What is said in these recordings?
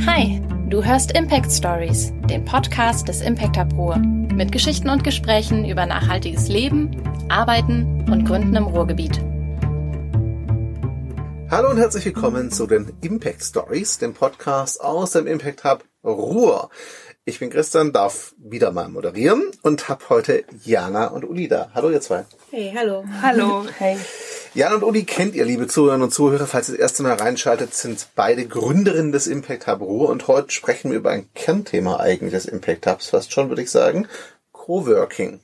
Hi, du hörst Impact Stories, den Podcast des Impact Hub Ruhr, mit Geschichten und Gesprächen über nachhaltiges Leben, Arbeiten und Gründen im Ruhrgebiet. Hallo und herzlich willkommen zu den Impact Stories, dem Podcast aus dem Impact Hub Ruhr. Ich bin Christian, darf wieder mal moderieren und habe heute Jana und Uli da. Hallo ihr zwei. Hey, hallo. Hallo. Hey. Jan und Uli kennt ihr, liebe Zuhörerinnen und Zuhörer. Falls ihr das erste Mal reinschaltet, sind beide Gründerinnen des Impact Hub Ruhr und heute sprechen wir über ein Kernthema eigentlich des Impact Hubs, fast schon, würde ich sagen, Coworking.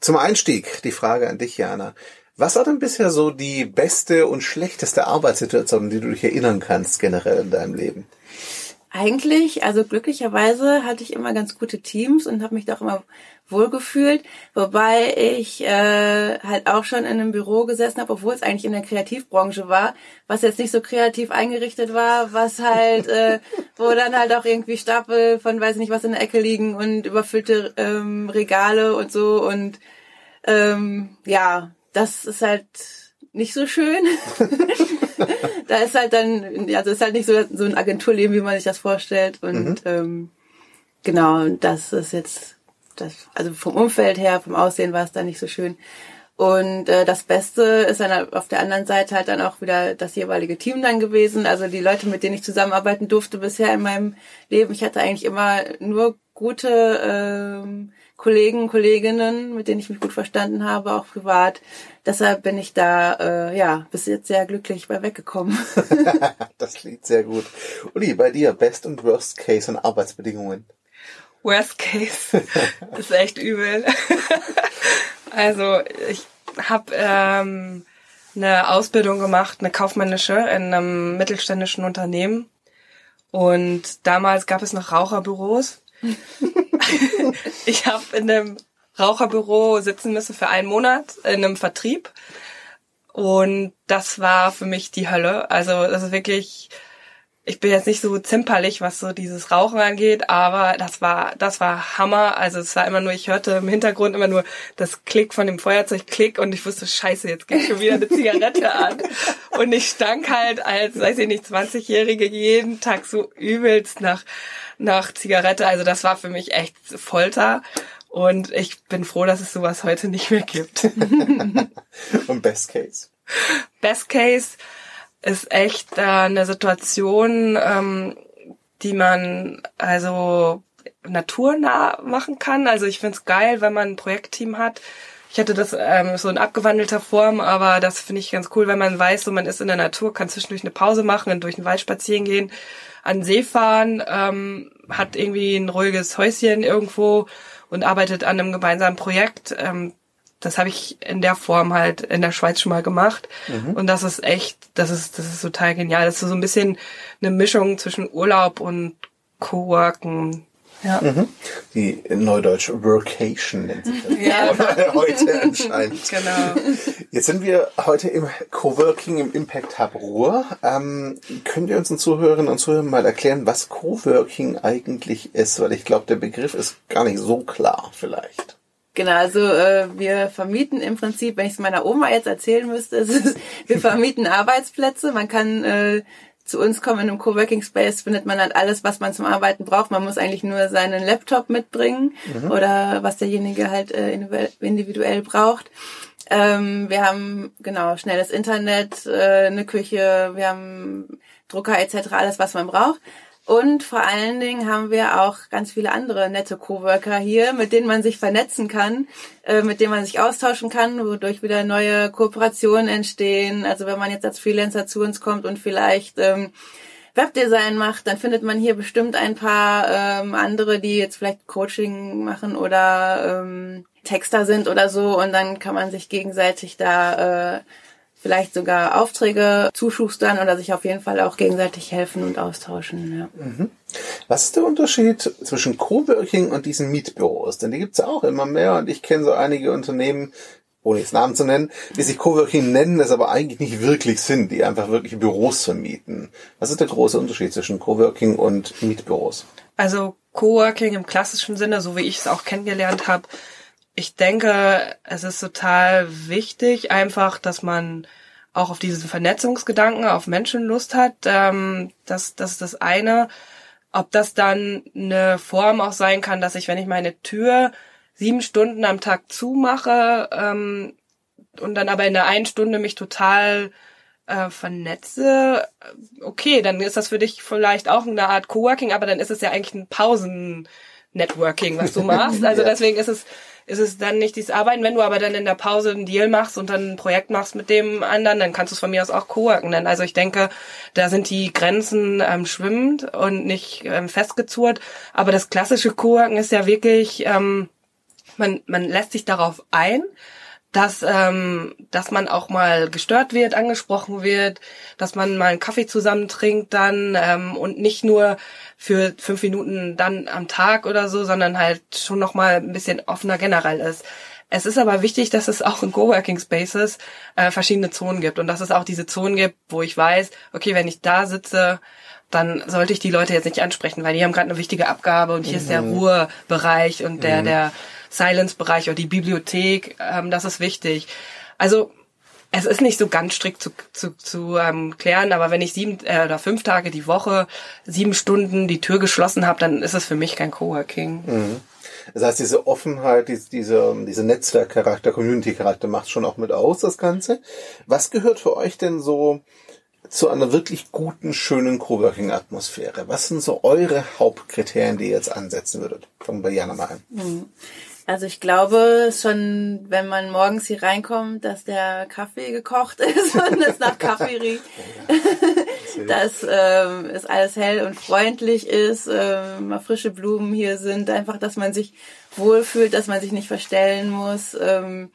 Zum Einstieg die Frage an dich, Jana. Was war denn bisher so die beste und schlechteste Arbeitssituation, die du dich erinnern kannst generell in deinem Leben? Eigentlich, also glücklicherweise hatte ich immer ganz gute Teams und habe mich doch immer wohlgefühlt, wobei ich äh, halt auch schon in einem Büro gesessen habe, obwohl es eigentlich in der Kreativbranche war, was jetzt nicht so kreativ eingerichtet war, was halt, äh, wo dann halt auch irgendwie Stapel von weiß nicht was in der Ecke liegen und überfüllte ähm, Regale und so und ähm, ja, das ist halt nicht so schön. da ist halt dann, also ist halt nicht so, so ein Agenturleben, wie man sich das vorstellt. Und mhm. ähm, genau, das ist jetzt, das, also vom Umfeld her, vom Aussehen war es da nicht so schön. Und äh, das Beste ist dann auf der anderen Seite halt dann auch wieder das jeweilige Team dann gewesen. Also die Leute, mit denen ich zusammenarbeiten durfte bisher in meinem Leben. Ich hatte eigentlich immer nur gute ähm, Kollegen, Kolleginnen, mit denen ich mich gut verstanden habe, auch privat. Deshalb bin ich da äh, ja bis jetzt sehr glücklich bei weggekommen. das klingt sehr gut. Uli, bei dir Best und Worst Case und Arbeitsbedingungen. Worst Case ist echt übel. also ich habe ähm, eine Ausbildung gemacht, eine kaufmännische in einem mittelständischen Unternehmen. Und damals gab es noch Raucherbüros. ich habe in einem Raucherbüro sitzen müssen für einen Monat in einem Vertrieb. Und das war für mich die Hölle. Also das ist wirklich, ich bin jetzt nicht so zimperlich, was so dieses Rauchen angeht, aber das war, das war Hammer. Also es war immer nur, ich hörte im Hintergrund immer nur das Klick von dem Feuerzeug, Klick und ich wusste, scheiße, jetzt geht schon wieder eine Zigarette an. Und ich stank halt als, weiß ich nicht, 20-Jährige jeden Tag so übelst nach, nach Zigarette. Also das war für mich echt Folter. Und ich bin froh, dass es sowas heute nicht mehr gibt. Und Best Case? Best Case ist echt äh, eine Situation, ähm, die man also naturnah machen kann. Also ich find's geil, wenn man ein Projektteam hat. Ich hatte das ähm, so in abgewandelter Form, aber das finde ich ganz cool, wenn man weiß, so man ist in der Natur, kann zwischendurch eine Pause machen und durch den Wald spazieren gehen, an den See fahren, ähm, hat irgendwie ein ruhiges Häuschen irgendwo und arbeitet an einem gemeinsamen Projekt. Ähm, das habe ich in der Form halt in der Schweiz schon mal gemacht. Mhm. Und das ist echt, das ist, das ist total genial. Das ist so ein bisschen eine Mischung zwischen Urlaub und Coworken. Ja. Mhm. Die neudeutsche Workation nennt sich das ja. heute anscheinend. Genau. Jetzt sind wir heute im Coworking im Impact Hub Ruhr. Ähm, könnt ihr uns den Zuhörerinnen und Zuhörern mal erklären, was Coworking eigentlich ist? Weil ich glaube, der Begriff ist gar nicht so klar vielleicht. Genau, also äh, wir vermieten im Prinzip, wenn ich es meiner Oma jetzt erzählen müsste, ist, wir vermieten Arbeitsplätze. Man kann äh, zu uns kommen in einem Coworking Space, findet man halt alles, was man zum Arbeiten braucht. Man muss eigentlich nur seinen Laptop mitbringen mhm. oder was derjenige halt äh, individuell braucht. Ähm, wir haben genau schnelles Internet, äh, eine Küche, wir haben Drucker etc. Alles, was man braucht. Und vor allen Dingen haben wir auch ganz viele andere nette Coworker hier, mit denen man sich vernetzen kann, äh, mit denen man sich austauschen kann, wodurch wieder neue Kooperationen entstehen. Also wenn man jetzt als Freelancer zu uns kommt und vielleicht ähm, Webdesign macht, dann findet man hier bestimmt ein paar ähm, andere, die jetzt vielleicht Coaching machen oder ähm, Texter sind oder so. Und dann kann man sich gegenseitig da äh, vielleicht sogar Aufträge zuschustern oder sich auf jeden Fall auch gegenseitig helfen und austauschen. Ja. Mhm. Was ist der Unterschied zwischen Coworking und diesen Mietbüros? Denn die gibt's ja auch immer mehr und ich kenne so einige Unternehmen, ohne jetzt Namen zu nennen, die sich Coworking nennen, das aber eigentlich nicht wirklich sind, die einfach wirklich Büros vermieten. Was ist der große Unterschied zwischen Coworking und Mietbüros? Also Coworking im klassischen Sinne, so wie ich es auch kennengelernt habe, ich denke, es ist total wichtig, einfach, dass man auch auf diesen Vernetzungsgedanken, auf Menschenlust hat. Ähm, das, das ist das eine. ob das dann eine Form auch sein kann, dass ich, wenn ich meine Tür sieben Stunden am Tag zumache ähm, und dann aber in der einen Stunde mich total äh, vernetze, okay, dann ist das für dich vielleicht auch eine Art Coworking, aber dann ist es ja eigentlich ein Pausen-Networking, was du machst. Also deswegen ist es ist es dann nicht dieses Arbeiten. Wenn du aber dann in der Pause einen Deal machst und dann ein Projekt machst mit dem anderen, dann kannst du es von mir aus auch Coworken nennen. Also ich denke, da sind die Grenzen ähm, schwimmend und nicht ähm, festgezurrt. Aber das klassische Coworken ist ja wirklich, ähm, man, man lässt sich darauf ein dass, ähm, dass man auch mal gestört wird, angesprochen wird, dass man mal einen Kaffee zusammen trinkt dann ähm, und nicht nur für fünf Minuten dann am Tag oder so, sondern halt schon noch mal ein bisschen offener generell ist. Es ist aber wichtig, dass es auch in Coworking Spaces äh, verschiedene Zonen gibt und dass es auch diese Zonen gibt, wo ich weiß, okay, wenn ich da sitze, dann sollte ich die Leute jetzt nicht ansprechen, weil die haben gerade eine wichtige Abgabe und hier mhm. ist der mhm. Ruhebereich und der, mhm. der Silence-Bereich oder die Bibliothek, ähm, das ist wichtig. Also es ist nicht so ganz strikt zu, zu, zu ähm, klären, aber wenn ich sieben äh, oder fünf Tage die Woche sieben Stunden die Tür geschlossen habe, dann ist es für mich kein Coworking. Mhm. Das heißt, diese Offenheit, diese, diese, diese Netzwerkcharakter, Community-Charakter macht schon auch mit aus, das Ganze. Was gehört für euch denn so zu einer wirklich guten, schönen Coworking-Atmosphäre? Was sind so eure Hauptkriterien, die ihr jetzt ansetzen würdet? Fangen wir bei Jana mal an. Also ich glaube schon, wenn man morgens hier reinkommt, dass der Kaffee gekocht ist und es nach Kaffee riecht, dass ähm, es alles hell und freundlich ist, ähm, mal frische Blumen hier sind, einfach, dass man sich wohlfühlt, dass man sich nicht verstellen muss. Ähm,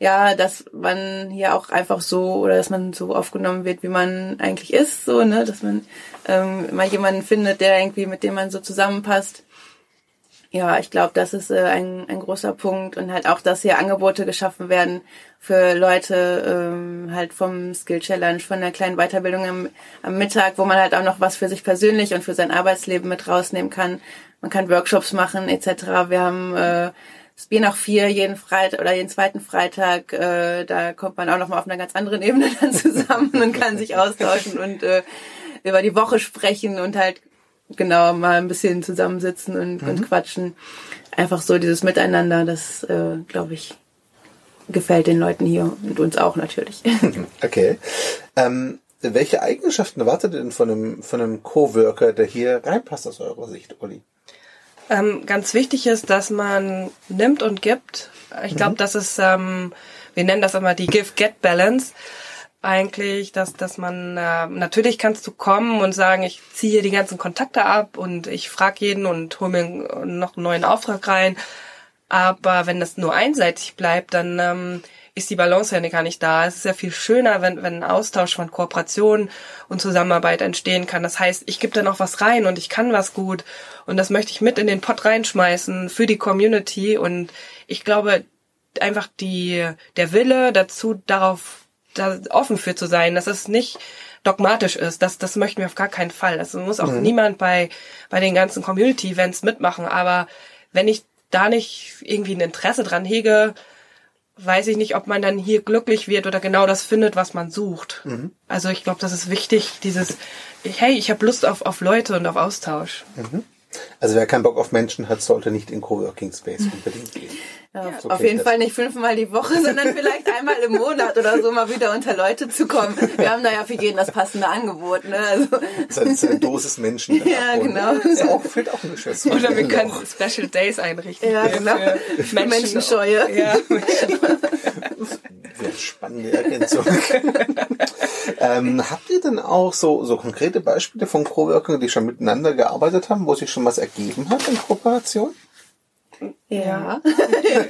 ja, dass man hier auch einfach so oder dass man so aufgenommen wird, wie man eigentlich ist, so, ne, dass man ähm, mal jemanden findet, der irgendwie mit dem man so zusammenpasst. Ja, ich glaube, das ist äh, ein, ein großer Punkt und halt auch, dass hier Angebote geschaffen werden für Leute ähm, halt vom Skill Challenge, von der kleinen Weiterbildung am, am Mittag, wo man halt auch noch was für sich persönlich und für sein Arbeitsleben mit rausnehmen kann. Man kann Workshops machen etc. Wir haben äh, das Bier nach vier jeden Freitag oder jeden zweiten Freitag. Äh, da kommt man auch noch mal auf einer ganz anderen Ebene dann zusammen und kann sich austauschen und äh, über die Woche sprechen und halt genau mal ein bisschen zusammensitzen und, mhm. und quatschen. Einfach so dieses Miteinander, das äh, glaube ich gefällt den Leuten hier und uns auch natürlich. Okay. Ähm, welche Eigenschaften erwartet ihr denn von einem, von einem Coworker, der hier reinpasst aus eurer Sicht, Uli? Ähm, ganz wichtig ist, dass man nimmt und gibt. Ich glaube, mhm. das ist, ähm, wir nennen das immer die Give-Get-Balance eigentlich, dass, dass man, äh, natürlich kannst du kommen und sagen, ich ziehe die ganzen Kontakte ab und ich frage jeden und hole mir noch einen neuen Auftrag rein. Aber wenn das nur einseitig bleibt, dann ähm, ist die Balance ja gar nicht da. Es ist ja viel schöner, wenn, wenn ein Austausch von Kooperation und Zusammenarbeit entstehen kann. Das heißt, ich gebe da noch was rein und ich kann was gut und das möchte ich mit in den Pott reinschmeißen für die Community und ich glaube einfach die, der Wille dazu, darauf da offen für zu sein, dass es nicht dogmatisch ist. Das, das möchten wir auf gar keinen Fall. Also muss auch mhm. niemand bei, bei den ganzen Community-Events mitmachen. Aber wenn ich da nicht irgendwie ein Interesse dran hege, weiß ich nicht, ob man dann hier glücklich wird oder genau das findet, was man sucht. Mhm. Also ich glaube, das ist wichtig, dieses, hey, ich habe Lust auf, auf Leute und auf Austausch. Mhm. Also wer keinen Bock auf Menschen hat, sollte nicht in Coworking Space unbedingt gehen. Ja, so auf jeden Fall nicht fünfmal die Woche, sondern vielleicht einmal im Monat oder so mal wieder unter Leute zu kommen. Wir haben da ja für jeden das passende Angebot. Ne? Also. Das ist eine Dosis Menschen. Ja, genau. Das ist auch, fehlt auch ein Geschäft. Oder wir können Special Days einrichten. Ja, genau. Für Menschen. Menschenscheue. Ja. Spannende Ergänzung. Ähm, habt ihr denn auch so, so konkrete Beispiele von Coworkern, die schon miteinander gearbeitet haben, wo sich schon was ergeben hat in Kooperation? Ja.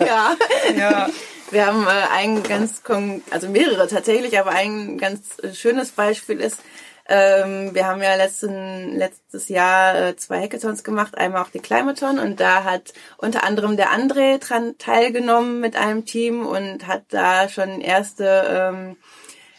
ja. ja. Wir haben äh, ein ganz, also mehrere tatsächlich, aber ein ganz äh, schönes Beispiel ist, ähm, wir haben ja letzten, letztes Jahr äh, zwei Hackathons gemacht, einmal auch die Climaton und da hat unter anderem der André dran teilgenommen mit einem Team und hat da schon erste ähm,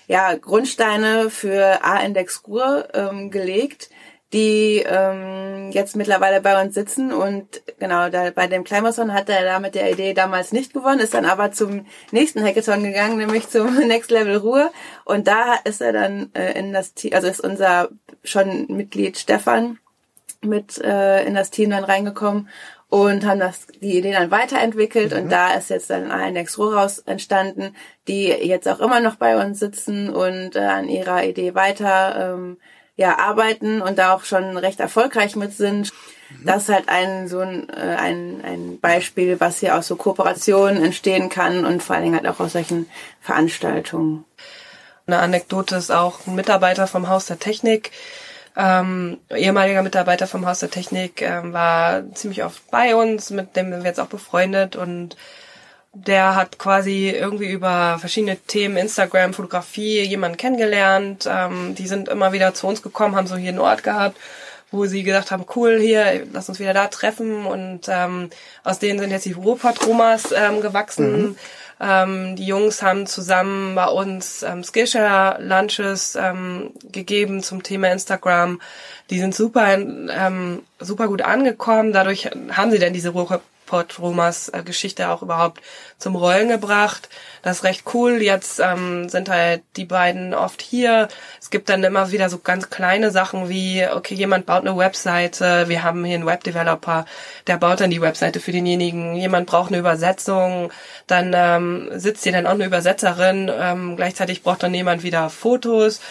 ja, Grundsteine für A-Index Ruhr ähm, gelegt die ähm, jetzt mittlerweile bei uns sitzen. Und genau, da bei dem Climathon hat er da mit der Idee damals nicht gewonnen, ist dann aber zum nächsten Hackathon gegangen, nämlich zum Next Level Ruhe und da ist er dann äh, in das Team, also ist unser schon Mitglied Stefan mit äh, in das Team dann reingekommen und haben das die Idee dann weiterentwickelt mhm. und da ist jetzt dann ein Nextro raus entstanden, die jetzt auch immer noch bei uns sitzen und äh, an ihrer Idee weiter ähm, ja arbeiten und da auch schon recht erfolgreich mit sind. Mhm. Das ist halt ein so ein, äh, ein, ein Beispiel, was hier aus so Kooperationen entstehen kann und vor allen Dingen halt auch aus solchen Veranstaltungen. Eine Anekdote ist auch ein Mitarbeiter vom Haus der Technik, ähm, ehemaliger Mitarbeiter vom Haus der Technik, ähm, war ziemlich oft bei uns, mit dem sind wir jetzt auch befreundet und der hat quasi irgendwie über verschiedene Themen, Instagram, Fotografie, jemanden kennengelernt. Ähm, die sind immer wieder zu uns gekommen, haben so hier einen Ort gehabt, wo sie gesagt haben, cool, hier, lass uns wieder da treffen. Und ähm, aus denen sind jetzt die Ruhrpott-Romas ähm, gewachsen. Mhm. Ähm, die Jungs haben zusammen bei uns ähm, Skillshare-Lunches ähm, gegeben zum Thema Instagram. Die sind super, ähm, super gut angekommen. Dadurch haben sie dann diese Ruhrpott-Romas äh, Geschichte auch überhaupt zum Rollen gebracht. Das ist recht cool. Jetzt ähm, sind halt die beiden oft hier. Es gibt dann immer wieder so ganz kleine Sachen wie, okay, jemand baut eine Webseite, wir haben hier einen Webdeveloper, der baut dann die Webseite für denjenigen. Jemand braucht eine Übersetzung, dann ähm, sitzt hier dann auch eine Übersetzerin. Ähm, gleichzeitig braucht dann jemand wieder Fotos.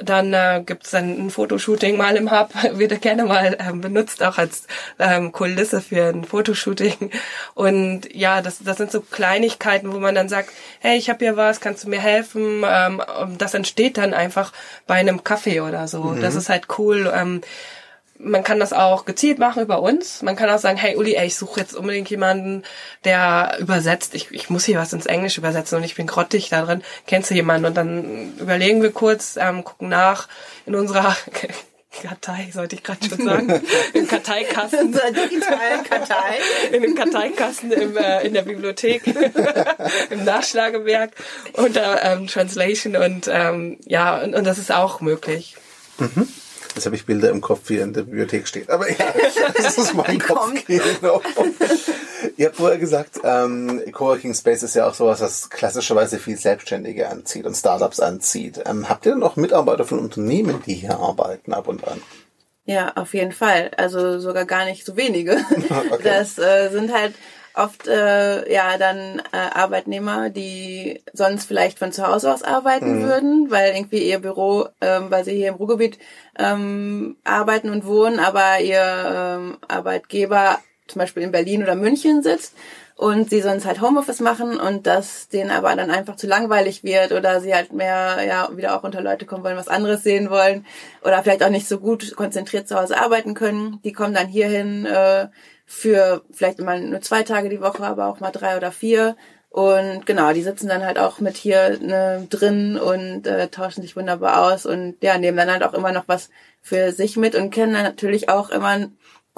Dann äh, gibt dann ein Fotoshooting mal im Hub, wird gerne mal ähm, benutzt, auch als ähm, Kulisse für ein Fotoshooting. Und ja, das, das sind so Kleinigkeiten, wo man dann sagt, hey, ich habe hier was, kannst du mir helfen? Ähm, das entsteht dann einfach bei einem Kaffee oder so. Mhm. Das ist halt cool. Ähm, man kann das auch gezielt machen über uns. Man kann auch sagen, hey Uli, ey, ich suche jetzt unbedingt jemanden, der übersetzt. Ich, ich muss hier was ins Englisch übersetzen und ich bin grottig da drin. Kennst du jemanden? Und dann überlegen wir kurz, ähm, gucken nach in unserer Kartei, sollte ich gerade schon sagen, im Karteikasten. digitalen Kartei. In dem Karteikasten im, äh, in der Bibliothek, im Nachschlagewerk unter ähm, Translation und ähm, ja, und, und das ist auch möglich. Mhm. Jetzt habe ich Bilder im Kopf, wie er in der Bibliothek steht. Aber ja, das ist mein Kopf. Genau. Ihr habt vorher gesagt, ähm, Coworking Space ist ja auch sowas, was klassischerweise viel Selbstständige anzieht und Startups anzieht. Ähm, habt ihr denn auch Mitarbeiter von Unternehmen, die hier arbeiten ab und an? Ja, auf jeden Fall. Also sogar gar nicht so wenige. Okay. Das äh, sind halt oft äh, ja dann äh, Arbeitnehmer, die sonst vielleicht von zu Hause aus arbeiten mhm. würden, weil irgendwie ihr Büro, ähm, weil sie hier im Ruhrgebiet ähm, arbeiten und wohnen, aber ihr ähm, Arbeitgeber zum Beispiel in Berlin oder München sitzt und sie sonst halt Homeoffice machen und das denen aber dann einfach zu langweilig wird oder sie halt mehr ja wieder auch unter Leute kommen wollen, was anderes sehen wollen oder vielleicht auch nicht so gut konzentriert zu Hause arbeiten können. Die kommen dann hierhin äh, für vielleicht immer nur zwei Tage die Woche, aber auch mal drei oder vier. Und genau, die sitzen dann halt auch mit hier ne, drin und äh, tauschen sich wunderbar aus und ja, nehmen dann halt auch immer noch was für sich mit und können dann natürlich auch immer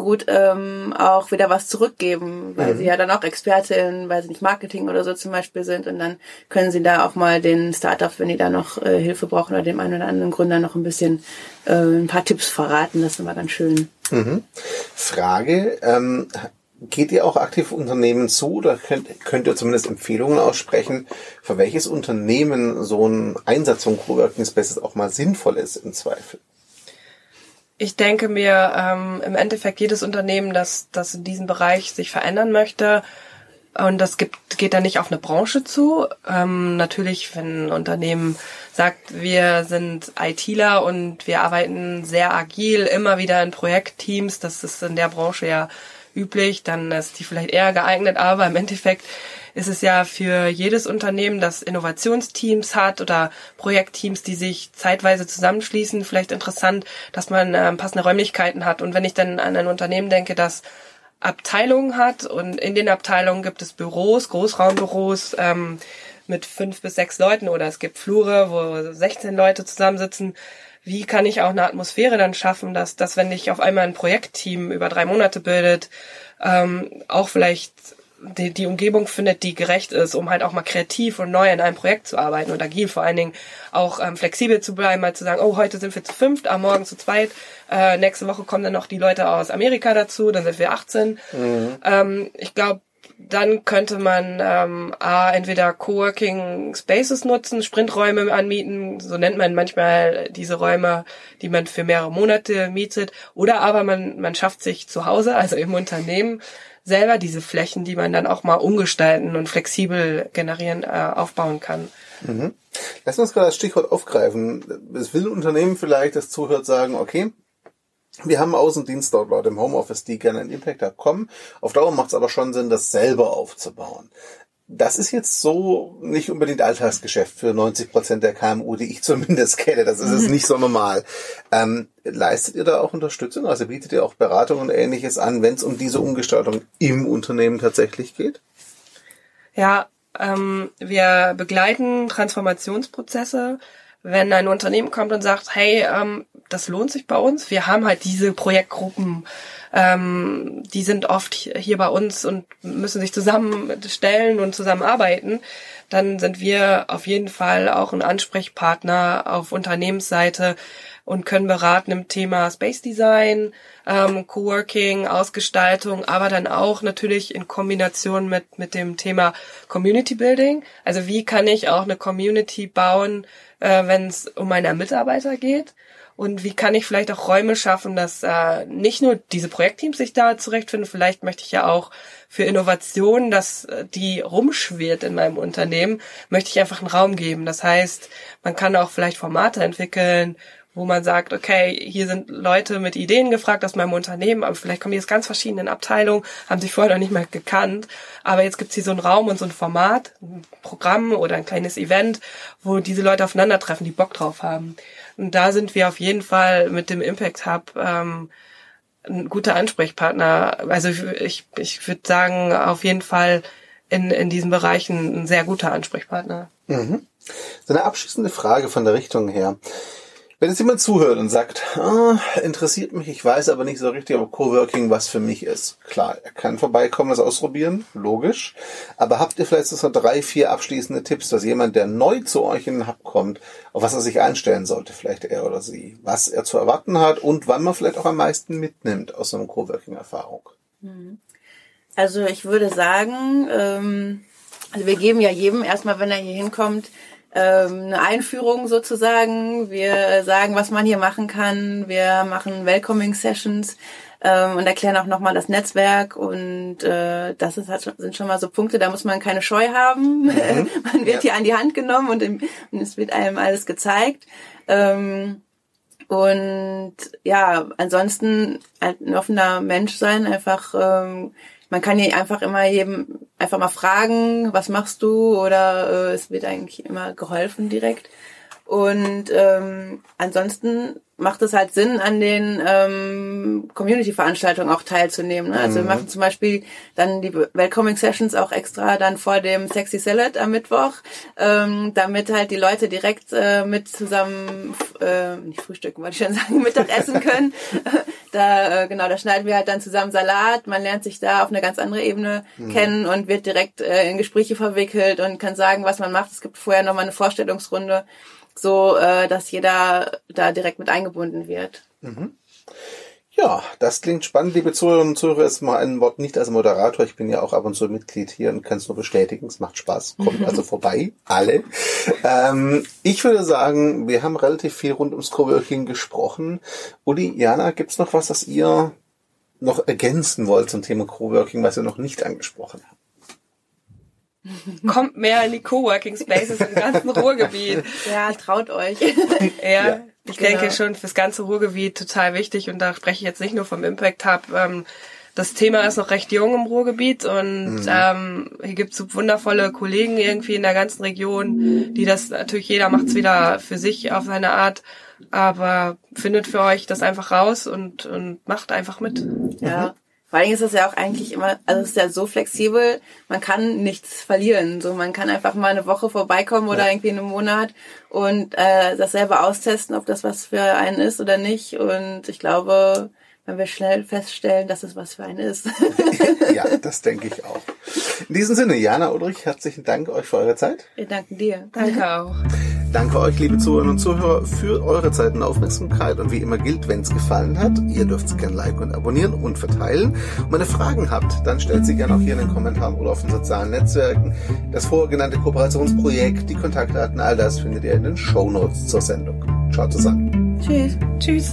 gut ähm, auch wieder was zurückgeben, weil mhm. sie ja dann auch Expertin, weil sie nicht Marketing oder so zum Beispiel sind und dann können sie da auch mal den Startups, wenn die da noch äh, Hilfe brauchen oder dem einen oder anderen Gründer noch ein bisschen äh, ein paar Tipps verraten. Das ist immer ganz schön. Mhm. Frage, ähm, geht ihr auch aktiv Unternehmen zu oder könnt, könnt ihr zumindest Empfehlungen aussprechen, für welches Unternehmen so ein Einsatz von Coworking Spaces auch mal sinnvoll ist im Zweifel? Ich denke mir, ähm, im Endeffekt jedes Unternehmen, das, das in diesem Bereich sich verändern möchte, und das gibt, geht dann nicht auf eine Branche zu. Ähm, natürlich, wenn ein Unternehmen sagt, wir sind ITler und wir arbeiten sehr agil, immer wieder in Projektteams, das ist in der Branche ja üblich, dann ist die vielleicht eher geeignet, aber im Endeffekt ist es ja für jedes Unternehmen, das Innovationsteams hat oder Projektteams, die sich zeitweise zusammenschließen, vielleicht interessant, dass man äh, passende Räumlichkeiten hat. Und wenn ich dann an ein Unternehmen denke, das Abteilungen hat und in den Abteilungen gibt es Büros, Großraumbüros ähm, mit fünf bis sechs Leuten oder es gibt Flure, wo 16 Leute zusammensitzen. Wie kann ich auch eine Atmosphäre dann schaffen, dass, dass wenn ich auf einmal ein Projektteam über drei Monate bildet, ähm, auch vielleicht die, die Umgebung findet, die gerecht ist, um halt auch mal kreativ und neu in einem Projekt zu arbeiten und agil vor allen Dingen auch ähm, flexibel zu bleiben, mal zu sagen, oh, heute sind wir zu fünft, am Morgen zu zweit, äh, nächste Woche kommen dann noch die Leute aus Amerika dazu, dann sind wir 18. Mhm. Ähm, ich glaube, dann könnte man ähm, A, entweder Coworking Spaces nutzen, Sprinträume anmieten, so nennt man manchmal diese Räume, die man für mehrere Monate mietet, oder aber man, man schafft sich zu Hause, also im Unternehmen, selber diese Flächen, die man dann auch mal umgestalten und flexibel generieren, äh, aufbauen kann. Mhm. Lass uns gerade das Stichwort aufgreifen. Es will ein Unternehmen vielleicht, das zuhört, sagen, okay, wir haben Außendienst dort Leute im Homeoffice, die gerne einen Impact kommen. Auf Dauer macht es aber schon Sinn, das selber aufzubauen. Das ist jetzt so nicht unbedingt Alltagsgeschäft für 90 Prozent der KMU, die ich zumindest kenne. Das ist es nicht so normal. Ähm, leistet ihr da auch Unterstützung? Also bietet ihr auch Beratung und ähnliches an, wenn es um diese Umgestaltung im Unternehmen tatsächlich geht? Ja, ähm, wir begleiten Transformationsprozesse wenn ein Unternehmen kommt und sagt, hey, ähm, das lohnt sich bei uns, wir haben halt diese Projektgruppen, ähm, die sind oft hier bei uns und müssen sich zusammenstellen und zusammenarbeiten, dann sind wir auf jeden Fall auch ein Ansprechpartner auf Unternehmensseite und können beraten im Thema Space Design, ähm, Coworking, Ausgestaltung, aber dann auch natürlich in Kombination mit, mit dem Thema Community Building. Also wie kann ich auch eine Community bauen, äh, wenn es um meine Mitarbeiter geht? Und wie kann ich vielleicht auch Räume schaffen, dass äh, nicht nur diese Projektteams sich da zurechtfinden, vielleicht möchte ich ja auch für Innovation, dass äh, die rumschwirrt in meinem Unternehmen, möchte ich einfach einen Raum geben. Das heißt, man kann auch vielleicht Formate entwickeln, wo man sagt, okay, hier sind Leute mit Ideen gefragt aus meinem Unternehmen, aber vielleicht kommen die aus ganz verschiedenen Abteilungen, haben sich vorher noch nicht mal gekannt, aber jetzt gibt's hier so einen Raum und so ein Format, ein Programm oder ein kleines Event, wo diese Leute aufeinandertreffen, die Bock drauf haben. Und da sind wir auf jeden Fall mit dem Impact Hub ähm, ein guter Ansprechpartner. Also ich, ich würde sagen, auf jeden Fall in, in diesen Bereichen ein sehr guter Ansprechpartner. Mhm. So eine abschließende Frage von der Richtung her. Wenn jetzt jemand zuhört und sagt, ah, interessiert mich, ich weiß aber nicht so richtig, ob Coworking was für mich ist. Klar, er kann vorbeikommen, das ausprobieren, logisch. Aber habt ihr vielleicht so drei, vier abschließende Tipps, dass jemand, der neu zu euch in den Hub kommt, auf was er sich einstellen sollte, vielleicht er oder sie, was er zu erwarten hat und wann man vielleicht auch am meisten mitnimmt aus so einer Coworking-Erfahrung? Mhm. Also ich würde sagen, ähm, also wir geben ja jedem erstmal, wenn er hier hinkommt, ähm, eine Einführung sozusagen. Wir sagen, was man hier machen kann. Wir machen Welcoming Sessions ähm, und erklären auch nochmal das Netzwerk. Und äh, das ist, halt, sind schon mal so Punkte, da muss man keine Scheu haben. Mhm. man wird ja. hier an die Hand genommen und, im, und es wird einem alles gezeigt. Ähm, und ja, ansonsten ein offener Mensch sein, einfach ähm, man kann hier einfach immer jedem einfach mal fragen, was machst du? Oder äh, es wird eigentlich immer geholfen direkt. Und ähm, ansonsten macht es halt Sinn, an den ähm, Community-Veranstaltungen auch teilzunehmen. Ne? Also mhm. wir machen zum Beispiel dann die Welcoming Sessions auch extra dann vor dem Sexy Salad am Mittwoch, ähm, damit halt die Leute direkt äh, mit zusammen, äh, nicht frühstücken, wollte ich schon sagen, Mittag essen können. da, äh, genau, da schneiden wir halt dann zusammen Salat. Man lernt sich da auf eine ganz andere Ebene mhm. kennen und wird direkt äh, in Gespräche verwickelt und kann sagen, was man macht. Es gibt vorher nochmal eine Vorstellungsrunde so äh, dass jeder da direkt mit eingebunden wird. Mhm. Ja, das klingt spannend, liebe Zuhörerinnen und Zuhörer. Ist mal ein Wort nicht als Moderator. Ich bin ja auch ab und zu Mitglied hier und kann es nur bestätigen. Es macht Spaß. Kommt also vorbei, alle. Ähm, ich würde sagen, wir haben relativ viel rund ums Coworking gesprochen. Uli, Jana, gibt's noch was, das ihr noch ergänzen wollt zum Thema Coworking, was wir noch nicht angesprochen haben? Kommt mehr in die Coworking Spaces im ganzen Ruhrgebiet. Ja, traut euch. ja, ja, ich genau. denke schon fürs ganze Ruhrgebiet total wichtig und da spreche ich jetzt nicht nur vom Impact Hub. Ähm, das Thema ist noch recht jung im Ruhrgebiet und mhm. ähm, hier gibt es wundervolle Kollegen irgendwie in der ganzen Region, die das natürlich jeder macht es wieder für sich auf seine Art, aber findet für euch das einfach raus und und macht einfach mit. Ja. Vor allem ist es ja auch eigentlich immer, also es ist ja so flexibel, man kann nichts verlieren. So, man kann einfach mal eine Woche vorbeikommen oder ja. irgendwie einen Monat und äh, das selber austesten, ob das was für einen ist oder nicht. Und ich glaube, wenn wir schnell feststellen, dass es was für einen ist. ja, das denke ich auch. In diesem Sinne, Jana Ulrich, herzlichen Dank euch für eure Zeit. Wir danken dir. Danke auch. Danke euch, liebe Zuhörerinnen und Zuhörer, für eure Zeit und Aufmerksamkeit. Und wie immer gilt, wenn es gefallen hat, ihr dürft es gerne liken und abonnieren und verteilen. Und wenn ihr Fragen habt, dann stellt sie gerne auch hier in den Kommentaren oder auf den sozialen Netzwerken. Das vorher genannte Kooperationsprojekt, die Kontaktdaten, all das findet ihr in den Show Notes zur Sendung. Ciao zusammen. Tschüss. Tschüss.